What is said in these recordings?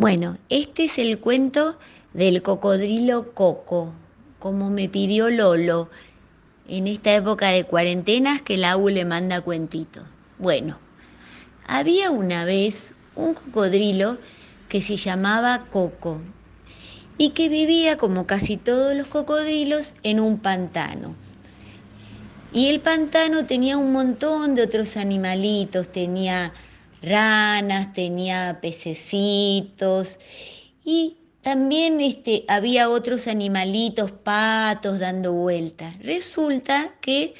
Bueno, este es el cuento del cocodrilo Coco, como me pidió Lolo en esta época de cuarentenas que la U le manda cuentitos. Bueno, había una vez un cocodrilo que se llamaba Coco y que vivía como casi todos los cocodrilos en un pantano. Y el pantano tenía un montón de otros animalitos, tenía ranas, tenía pececitos y también este, había otros animalitos, patos dando vueltas. Resulta que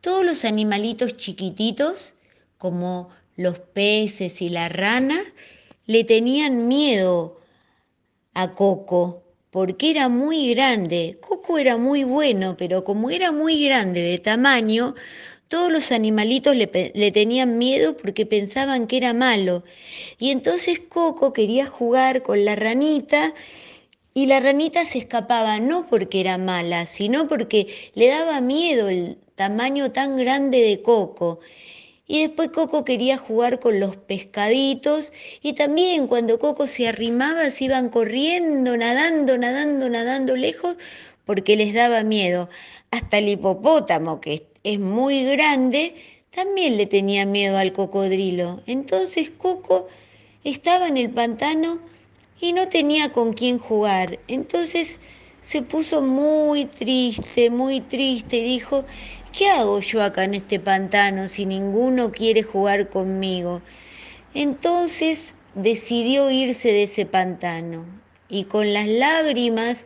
todos los animalitos chiquititos, como los peces y la rana, le tenían miedo a Coco porque era muy grande. Coco era muy bueno, pero como era muy grande de tamaño, todos los animalitos le, tenían miedo porque pensaban que era malo. Y entonces Coco quería jugar con la ranita y la ranita se escapaba no porque era mala, sino porque le daba miedo el tamaño tan grande de Coco. Y después Coco quería jugar con los pescaditos y también cuando Coco se arrimaba se iban corriendo, nadando, nadando, nadando lejos porque les daba miedo. Hasta el hipopótamo, que es muy grande, también le tenía miedo al cocodrilo. Entonces Coco estaba en el pantano y no tenía con quién jugar. Entonces se puso muy triste, muy triste y dijo, ¿qué hago yo acá en este pantano si ninguno quiere jugar conmigo? Entonces decidió irse de ese pantano y con las lágrimas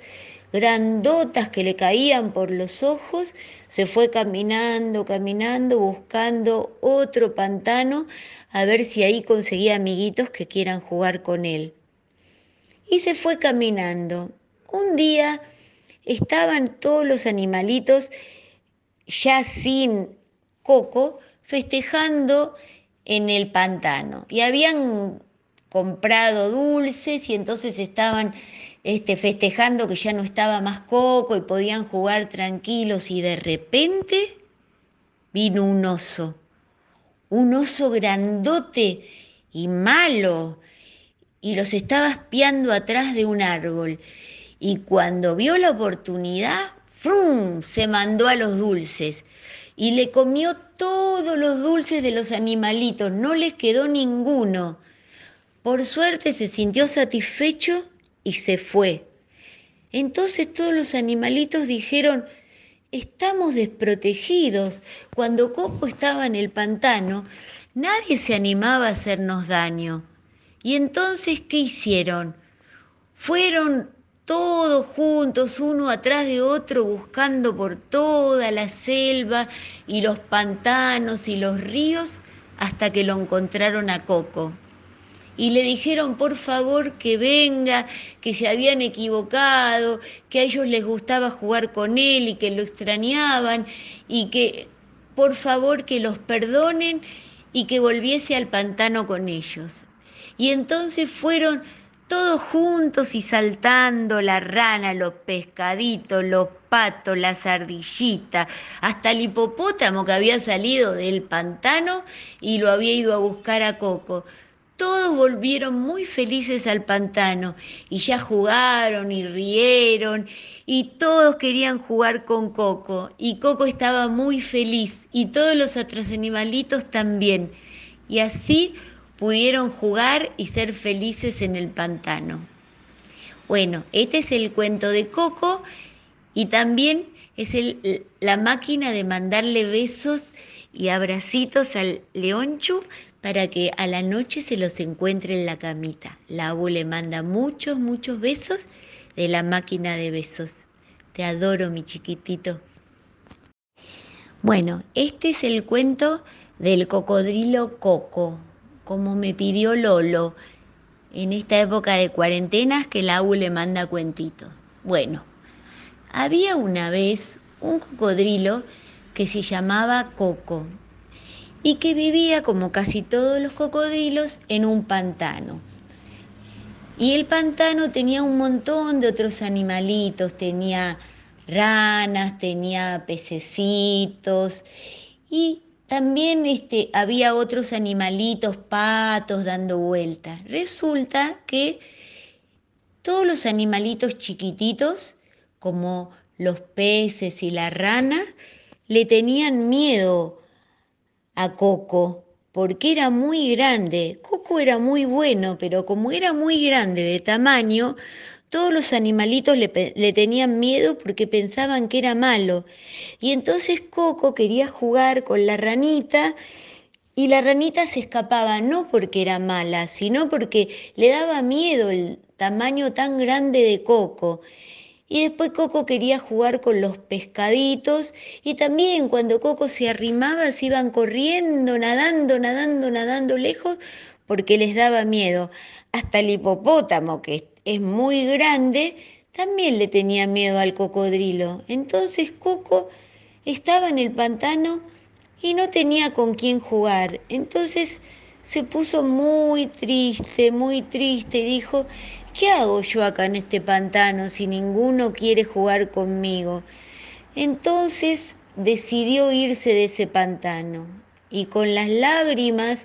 grandotas que le caían por los ojos, se fue caminando, caminando, buscando otro pantano a ver si ahí conseguía amiguitos que quieran jugar con él. Y se fue caminando. Un día estaban todos los animalitos ya sin coco, festejando en el pantano. Y habían comprado dulces y entonces estaban este, festejando que ya no estaba más coco y podían jugar tranquilos y de repente vino un oso, un oso grandote y malo y los estaba espiando atrás de un árbol. Y cuando vio la oportunidad, ¡frum! se mandó a los dulces y le comió todos los dulces de los animalitos, no les quedó ninguno. Por suerte se sintió satisfecho y se fue. Entonces todos los animalitos dijeron, estamos desprotegidos. Cuando Coco estaba en el pantano, nadie se animaba a hacernos daño. Y entonces, ¿qué hicieron? Fueron todos juntos, uno atrás de otro, buscando por toda la selva y los pantanos y los ríos, hasta que lo encontraron a Coco. Y le dijeron, por favor, que venga, que se habían equivocado, que a ellos les gustaba jugar con él y que lo extrañaban, y que, por favor, que los perdonen y que volviese al pantano con ellos. Y entonces fueron todos juntos y saltando, la rana, los pescaditos, los patos, las ardillitas, hasta el hipopótamo que había salido del pantano y lo había ido a buscar a Coco. Todos volvieron muy felices al pantano y ya jugaron y rieron y todos querían jugar con Coco y Coco estaba muy feliz y todos los otros animalitos también. Y así pudieron jugar y ser felices en el pantano. Bueno, este es el cuento de Coco y también es la máquina de mandarle besos y abracitos al leonchu para que a la noche se los encuentre en la camita. La abu le manda muchos, muchos besos de la máquina de besos. Te adoro, mi chiquitito. Bueno, este es el cuento del cocodrilo Coco como me pidió Lolo en esta época de cuarentenas que la U le manda cuentitos. Bueno, había una vez un cocodrilo que se llamaba Coco y que vivía como casi todos los cocodrilos en un pantano. Y el pantano tenía un montón de otros animalitos, tenía ranas, tenía pececitos y también este, había otros animalitos, patos, dando vueltas. Resulta que todos los animalitos chiquititos, como los peces y la rana, le tenían miedo a Coco porque era muy grande. Coco era muy bueno, pero como era muy grande de tamaño, todos los animalitos le, le, tenían miedo porque pensaban que era malo. Y entonces Coco quería jugar con la ranita y la ranita se escapaba no porque era mala, sino porque le daba miedo el tamaño tan grande de Coco. Y después Coco quería jugar con los pescaditos y también cuando Coco se arrimaba se iban corriendo, nadando, nadando, nadando lejos porque les daba miedo. Hasta el hipopótamo, que es muy grande, también le tenía miedo al cocodrilo. Entonces Coco estaba en el pantano y no tenía con quién jugar. Entonces se puso muy triste, muy triste y dijo, ¿qué hago yo acá en este pantano si ninguno quiere jugar conmigo? Entonces decidió irse de ese pantano y con las lágrimas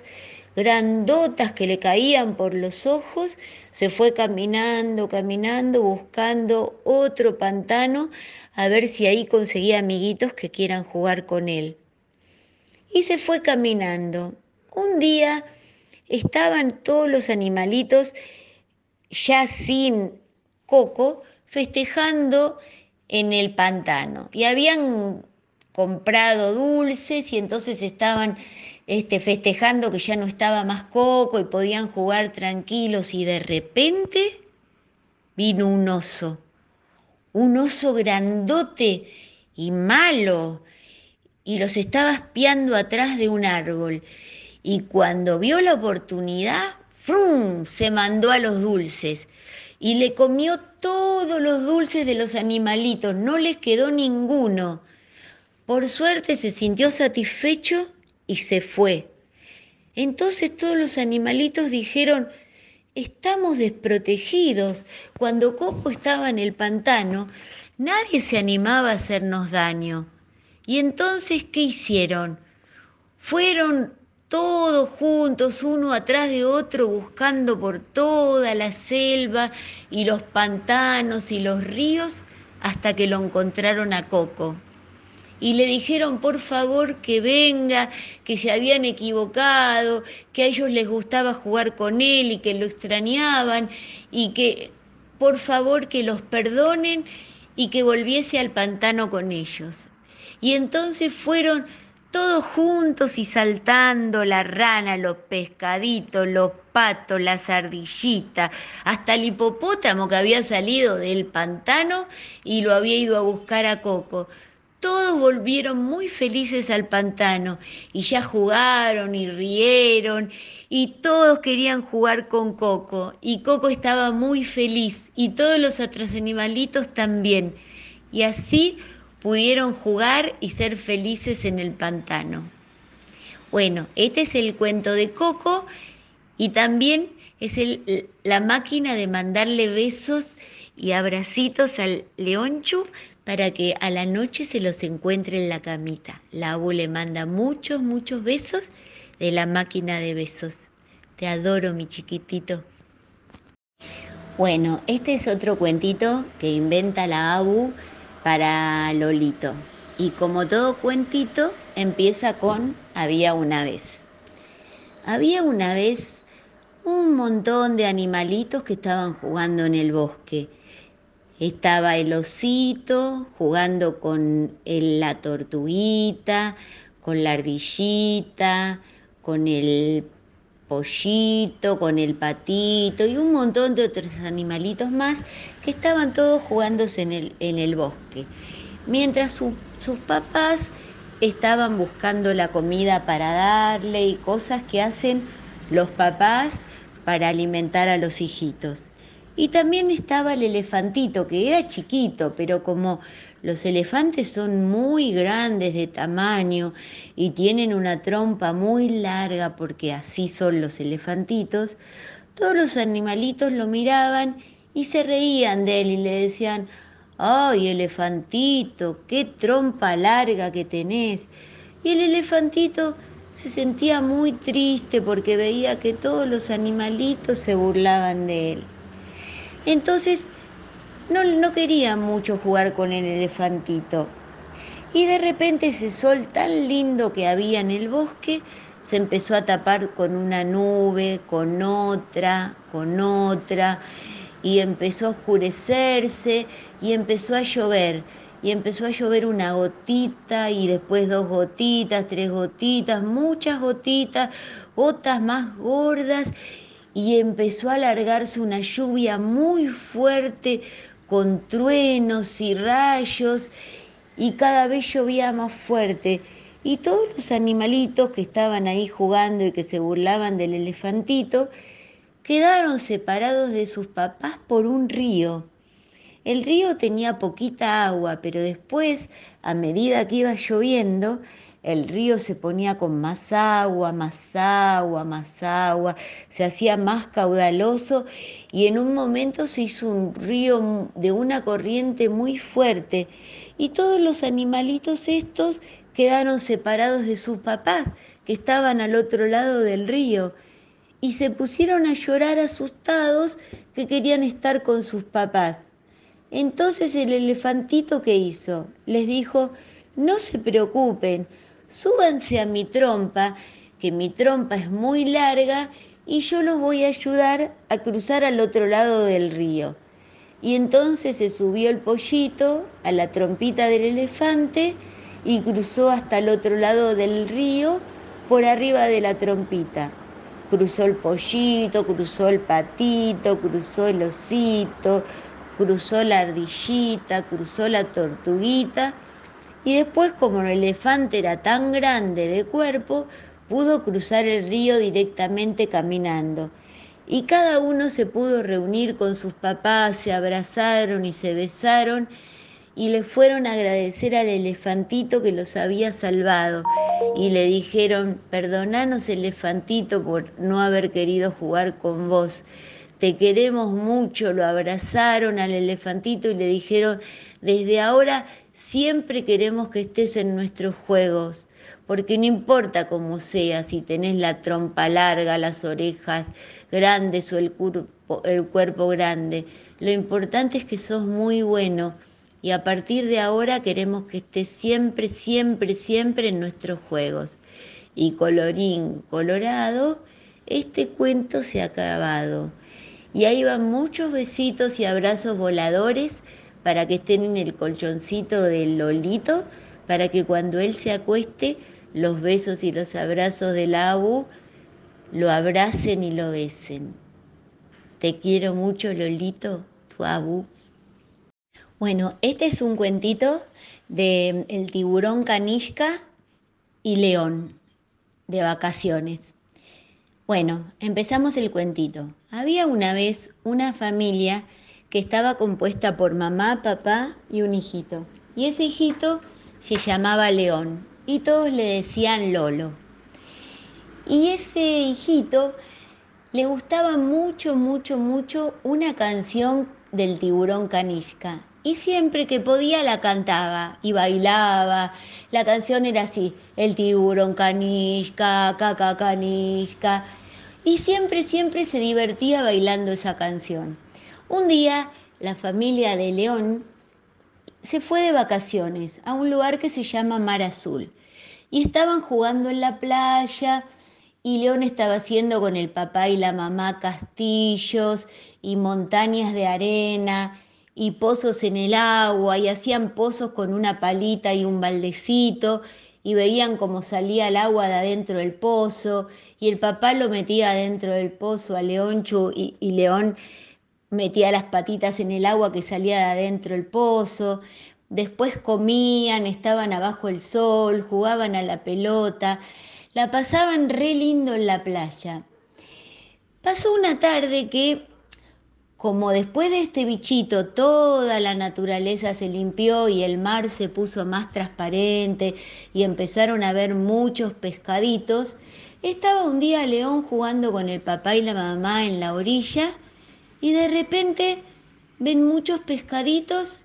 grandotas que le caían por los ojos, se fue caminando, caminando, buscando otro pantano a ver si ahí conseguía amiguitos que quieran jugar con él. Y se fue caminando. Un día estaban todos los animalitos ya sin coco, festejando en el pantano. Y habían comprado dulces y entonces estaban este, festejando que ya no estaba más coco y podían jugar tranquilos y de repente vino un oso, un oso grandote y malo y los estaba espiando atrás de un árbol. Y cuando vio la oportunidad, ¡frum! se mandó a los dulces y le comió todos los dulces de los animalitos, no les quedó ninguno. Por suerte se sintió satisfecho y se fue. Entonces todos los animalitos dijeron, estamos desprotegidos. Cuando Coco estaba en el pantano, nadie se animaba a hacernos daño. Y entonces, ¿qué hicieron? Fueron todos juntos, uno atrás de otro, buscando por toda la selva y los pantanos y los ríos hasta que lo encontraron a Coco. Y le dijeron por favor que venga, que se habían equivocado, que a ellos les gustaba jugar con él y que lo extrañaban y que por favor que los perdonen y que volviese al pantano con ellos. Y entonces fueron todos juntos y saltando, la rana, los pescaditos, los patos, las ardillitas, hasta el hipopótamo que había salido del pantano y lo había ido a buscar a Coco. Todos volvieron muy felices al pantano y ya jugaron y rieron y todos querían jugar con Coco y Coco estaba muy feliz y todos los otros animalitos también. Y así pudieron jugar y ser felices en el pantano. Bueno, este es el cuento de Coco y también es el, la máquina de mandarle besos y abracitos al leonchu para que a la noche se los encuentre en la camita. La abu le manda muchos, muchos besos de la máquina de besos. Te adoro, mi chiquitito. Bueno, este es otro cuentito que inventa la Abu para Lolito. Y como todo cuentito, empieza con había una vez. Había una vez un montón de animalitos que estaban jugando en el bosque. Estaba el osito jugando con la tortuguita, con la ardillita, con el pollito, con el patito y un montón de otros animalitos más que estaban todos jugándose en el, en el bosque, mientras sus papás estaban buscando la comida para darle y cosas que hacen los papás para alimentar a los hijitos. Y también estaba el elefantito, que era chiquito, pero como los elefantes son muy grandes de tamaño y tienen una trompa muy larga, porque así son los elefantitos, todos los animalitos lo miraban y se reían de él y le decían, ¡ay, elefantito, qué trompa larga que tenés! Y el elefantito se sentía muy triste porque veía que todos los animalitos se burlaban de él. Entonces no, no quería mucho jugar con el elefantito. Y de repente ese sol tan lindo que había en el bosque se empezó a tapar con una nube, con otra, con otra, y empezó a oscurecerse y empezó a llover y empezó a llover una gotita y después dos gotitas, tres gotitas, muchas gotitas, gotas más gordas y empezó a alargarse una lluvia muy fuerte con truenos y rayos y cada vez llovía más fuerte. Y todos los animalitos que estaban ahí jugando y que se burlaban del elefantito quedaron separados de sus papás por un río. El río tenía poquita agua, pero después, a medida que iba lloviendo, el río se ponía con más agua, más agua, más agua, se hacía más caudaloso y en un momento se hizo un río de una corriente muy fuerte y todos los animalitos estos quedaron separados de sus papás que estaban al otro lado del río y se pusieron a llorar asustados que querían estar con sus papás. Entonces el elefantito que hizo les dijo, no se preocupen, súbanse a mi trompa, que mi trompa es muy larga y yo los voy a ayudar a cruzar al otro lado del río. Y entonces se subió el pollito a la trompita del elefante y cruzó hasta el otro lado del río por arriba de la trompita. Cruzó el pollito, cruzó el patito, cruzó el osito, cruzó la ardillita, cruzó la tortuguita y después como el elefante era tan grande de cuerpo, pudo cruzar el río directamente caminando. Y cada uno se pudo reunir con sus papás, se abrazaron y se besaron y le fueron a agradecer al elefantito que los había salvado y le dijeron, perdonanos elefantito por no haber querido jugar con vos te queremos mucho, lo abrazaron al elefantito y le dijeron, desde ahora siempre queremos que estés en nuestros juegos, porque no importa cómo sea, si tenés la trompa larga, las orejas grandes o el, cuerpo, el cuerpo grande, lo importante es que sos muy bueno y a partir de ahora queremos que estés siempre, siempre, siempre en nuestros juegos. Y colorín colorado, este cuento se ha acabado. Y ahí van muchos besitos y abrazos voladores para que estén en el colchoncito del Lolito, para que cuando él se acueste, los besos y los abrazos del Abu lo abracen y lo besen. Te quiero mucho, Lolito, tu Abu. Bueno, este es un cuentito de El tiburón canishka y león de vacaciones. Bueno, empezamos el cuentito. Había una vez una familia que estaba compuesta por mamá, papá y un hijito. Y ese hijito se llamaba León y todos le decían Lolo. Y ese hijito le gustaba mucho, mucho, mucho una canción del tiburón Kanishka. Y siempre que podía la cantaba y bailaba. La canción era así, el tiburón Kanishka, caca Kanishka. Y siempre, siempre se divertía bailando esa canción. Un día la familia de León se fue de vacaciones a un lugar que se llama Mar Azul. Y estaban jugando en la playa y León estaba haciendo con el papá y la mamá castillos y montañas de arena y pozos en el agua y hacían pozos con una palita y un baldecito y veían cómo salía el agua de adentro del pozo y el papá lo metía adentro del pozo a Leonchu y, y León metía las patitas en el agua que salía de adentro del pozo. Después comían, estaban abajo el sol, jugaban a la pelota, la pasaban re lindo en la playa. Pasó una tarde que como después de este bichito toda la naturaleza se limpió y el mar se puso más transparente y empezaron a ver muchos pescaditos, estaba un día León jugando con el papá y la mamá en la orilla y de repente ven muchos pescaditos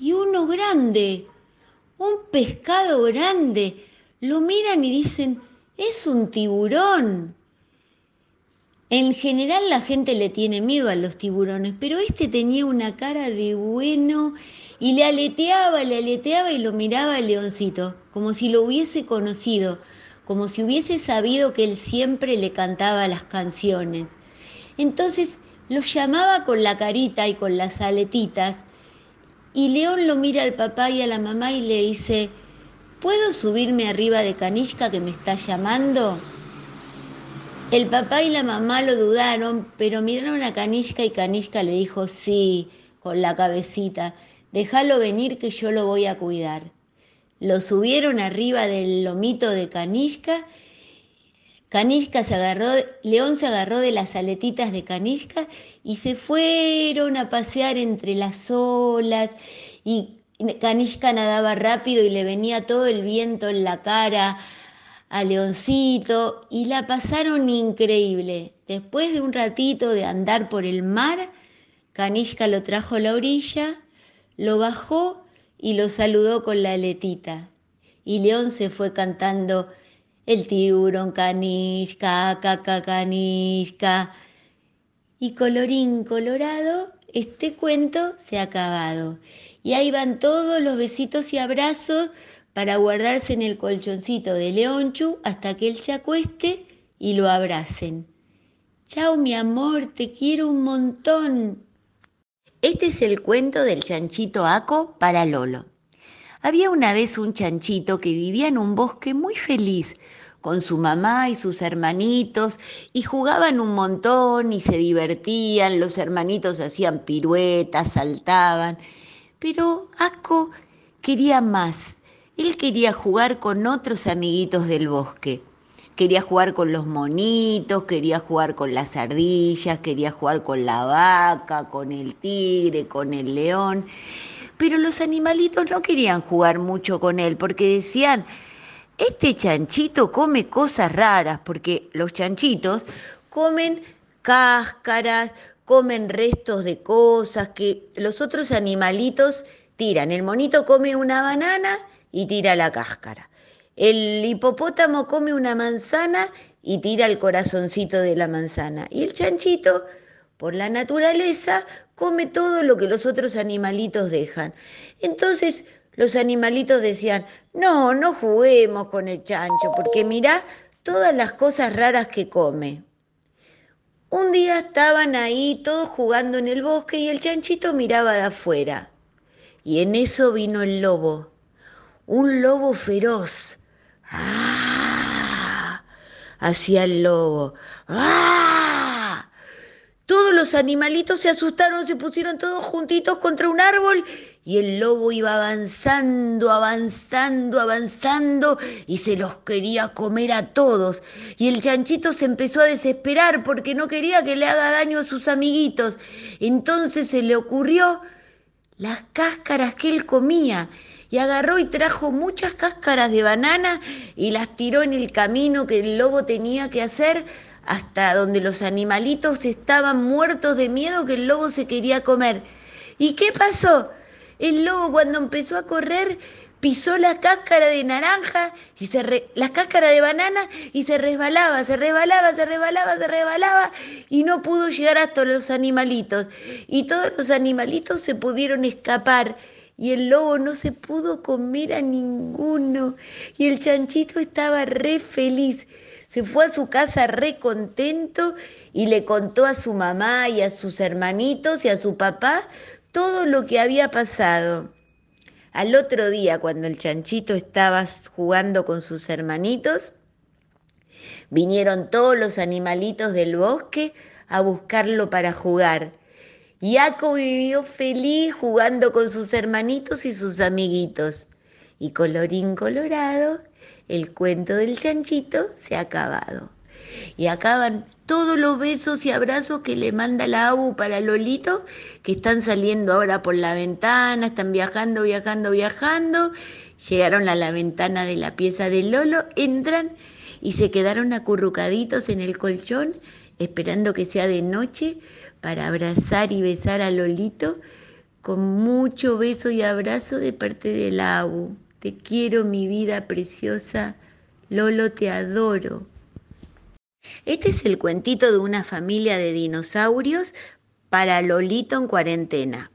y uno grande, un pescado grande. lo miran y dicen, es un tiburón. En general la gente le tiene miedo a los tiburones, pero este tenía una cara de bueno y le aleteaba, le aleteaba y lo miraba al leoncito, como si lo hubiese conocido, como si hubiese sabido que él siempre le cantaba las canciones. Entonces lo llamaba con la carita y con las aletitas y León lo mira al papá y a la mamá y le dice, ¿puedo subirme arriba de Kanishka que me está llamando? El papá y la mamá lo dudaron, pero miraron a Kanishka y Kanishka le dijo, sí, con la cabecita, déjalo venir que yo lo voy a cuidar. Lo subieron arriba del lomito de Kanishka Kanishka se agarró, León se agarró de las aletitas de Kanishka y se fueron a pasear entre las olas y Kanishka nadaba rápido y le venía todo el viento en la cara a Leoncito y la pasaron increíble. Después de un ratito de andar por el mar, Kanishka lo trajo a la orilla, lo bajó y lo saludó con la aletita. Y León se fue cantando el tiburón canisca, caca canisca. Y colorín colorado, este cuento se ha acabado. Y ahí van todos los besitos y abrazos para guardarse en el colchoncito de Leonchu hasta que él se acueste y lo abracen. Chao mi amor, te quiero un montón. Este es el cuento del chanchito Aco para Lolo. Había una vez un chanchito que vivía en un bosque muy feliz con su mamá y sus hermanitos y jugaban un montón y se divertían, los hermanitos hacían piruetas, saltaban, pero Aco quería más, él quería jugar con otros amiguitos del bosque. Quería jugar con los monitos, quería jugar con las ardillas, quería jugar con la vaca, con el tigre, con el león. Pero los animalitos no querían jugar mucho con él porque decían, este chanchito come cosas raras, porque los chanchitos comen cáscaras, comen restos de cosas que los otros animalitos tiran. El monito come una banana y tira la cáscara. El hipopótamo come una manzana y tira el corazoncito de la manzana. Y el chanchito, por la naturaleza, come todo lo que los otros animalitos dejan. Entonces, los animalitos decían, no, no juguemos con el chancho, porque mirá todas las cosas raras que come. Un día estaban ahí todos jugando en el bosque y el chanchito miraba de afuera. Y en eso vino el lobo, un lobo feroz. ¡Ah! Hacía el lobo. ¡Ah! Todos los animalitos se asustaron, se pusieron todos juntitos contra un árbol y el lobo iba avanzando, avanzando, avanzando y se los quería comer a todos. Y el chanchito se empezó a desesperar porque no quería que le haga daño a sus amiguitos. Entonces se le ocurrió las cáscaras que él comía y agarró y trajo muchas cáscaras de banana y las tiró en el camino que el lobo tenía que hacer hasta donde los animalitos estaban muertos de miedo que el lobo se quería comer. ¿Y qué pasó? El lobo cuando empezó a correr pisó la cáscara de naranja y se la cáscara de banana y se resbalaba, se resbalaba, se resbalaba, se resbalaba y no pudo llegar hasta los animalitos. Y todos los animalitos se pudieron escapar y el lobo no se pudo comer a ninguno y el chanchito estaba re feliz. Se fue a su casa re contento y le contó a su mamá y a sus hermanitos y a su papá todo lo que había pasado. Al otro día, cuando el chanchito estaba jugando con sus hermanitos, vinieron todos los animalitos del bosque a buscarlo para jugar. Yaco vivió feliz jugando con sus hermanitos y sus amiguitos. Y colorín colorado, el cuento del chanchito se ha acabado. Y acaban todos los besos y abrazos que le manda la ABU para Lolito, que están saliendo ahora por la ventana, están viajando, viajando, viajando. Llegaron a la ventana de la pieza de Lolo, entran y se quedaron acurrucaditos en el colchón, esperando que sea de noche para abrazar y besar a Lolito con mucho beso y abrazo de parte de la ABU. Te quiero, mi vida preciosa. Lolo, te adoro. Este es el cuentito de una familia de dinosaurios para Lolito en cuarentena.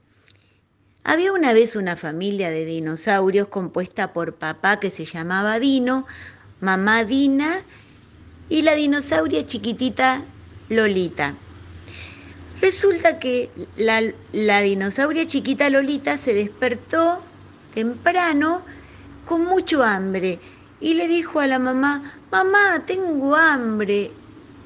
Había una vez una familia de dinosaurios compuesta por papá que se llamaba Dino, mamá Dina y la dinosauria chiquitita Lolita. Resulta que la, la, dinosauria chiquita Lolita se despertó temprano con mucho hambre y le dijo a la mamá, mamá, tengo hambre.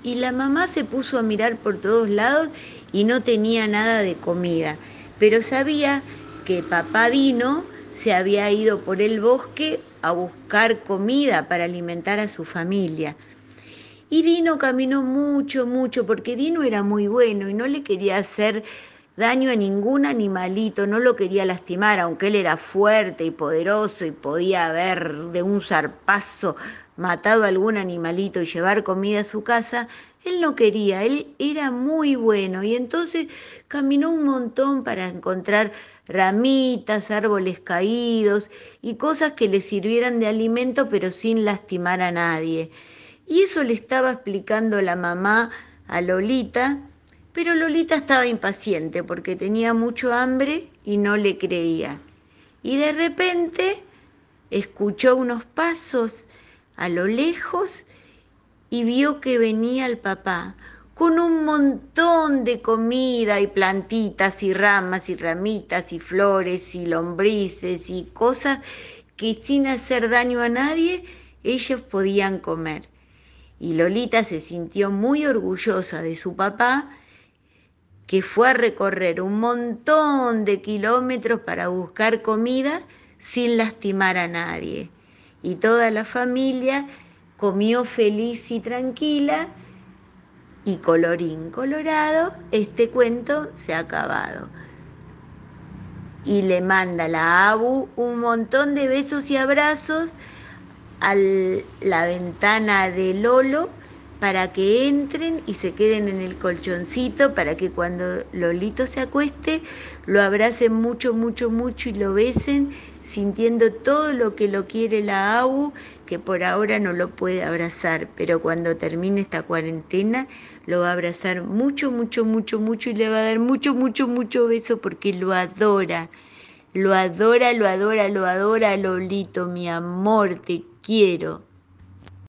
Y la mamá se puso a mirar por todos lados y no tenía nada de comida, pero sabía que papá Dino se había ido por el bosque a buscar comida para alimentar a su familia. Y Dino caminó mucho, mucho, porque Dino era muy bueno y no le quería hacer daño a ningún animalito, no lo quería lastimar, aunque él era fuerte y poderoso y podía haber de un zarpazo matado a algún animalito y llevar comida a su casa, él no quería, él era muy bueno y entonces caminó un montón para encontrar ramitas, árboles caídos y cosas que le sirvieran de alimento pero sin lastimar a nadie. Y eso le estaba explicando la mamá a Lolita pero Lolita estaba impaciente porque tenía mucho hambre y no le creía. Y de repente escuchó unos pasos a lo lejos y vio que venía el papá con un montón de comida y plantitas y ramas y ramitas y flores y lombrices y cosas que sin hacer daño a nadie ellos podían comer. Y Lolita se sintió muy orgullosa de su papá que fue a recorrer un montón de kilómetros para buscar comida sin lastimar a nadie. Y toda la familia comió feliz y tranquila y colorín colorado, este cuento se ha acabado. Y le manda la Abu un montón de besos y abrazos a la ventana de Lolo para que entren y se queden en el colchoncito, para que cuando Lolito se acueste lo abracen mucho, mucho, mucho y lo besen, sintiendo todo lo que lo quiere la AU, que por ahora no lo puede abrazar, pero cuando termine esta cuarentena lo va a abrazar mucho, mucho, mucho, mucho y le va a dar mucho, mucho, mucho beso porque lo adora. Lo adora, lo adora, lo adora, Lolito, mi amor, te quiero.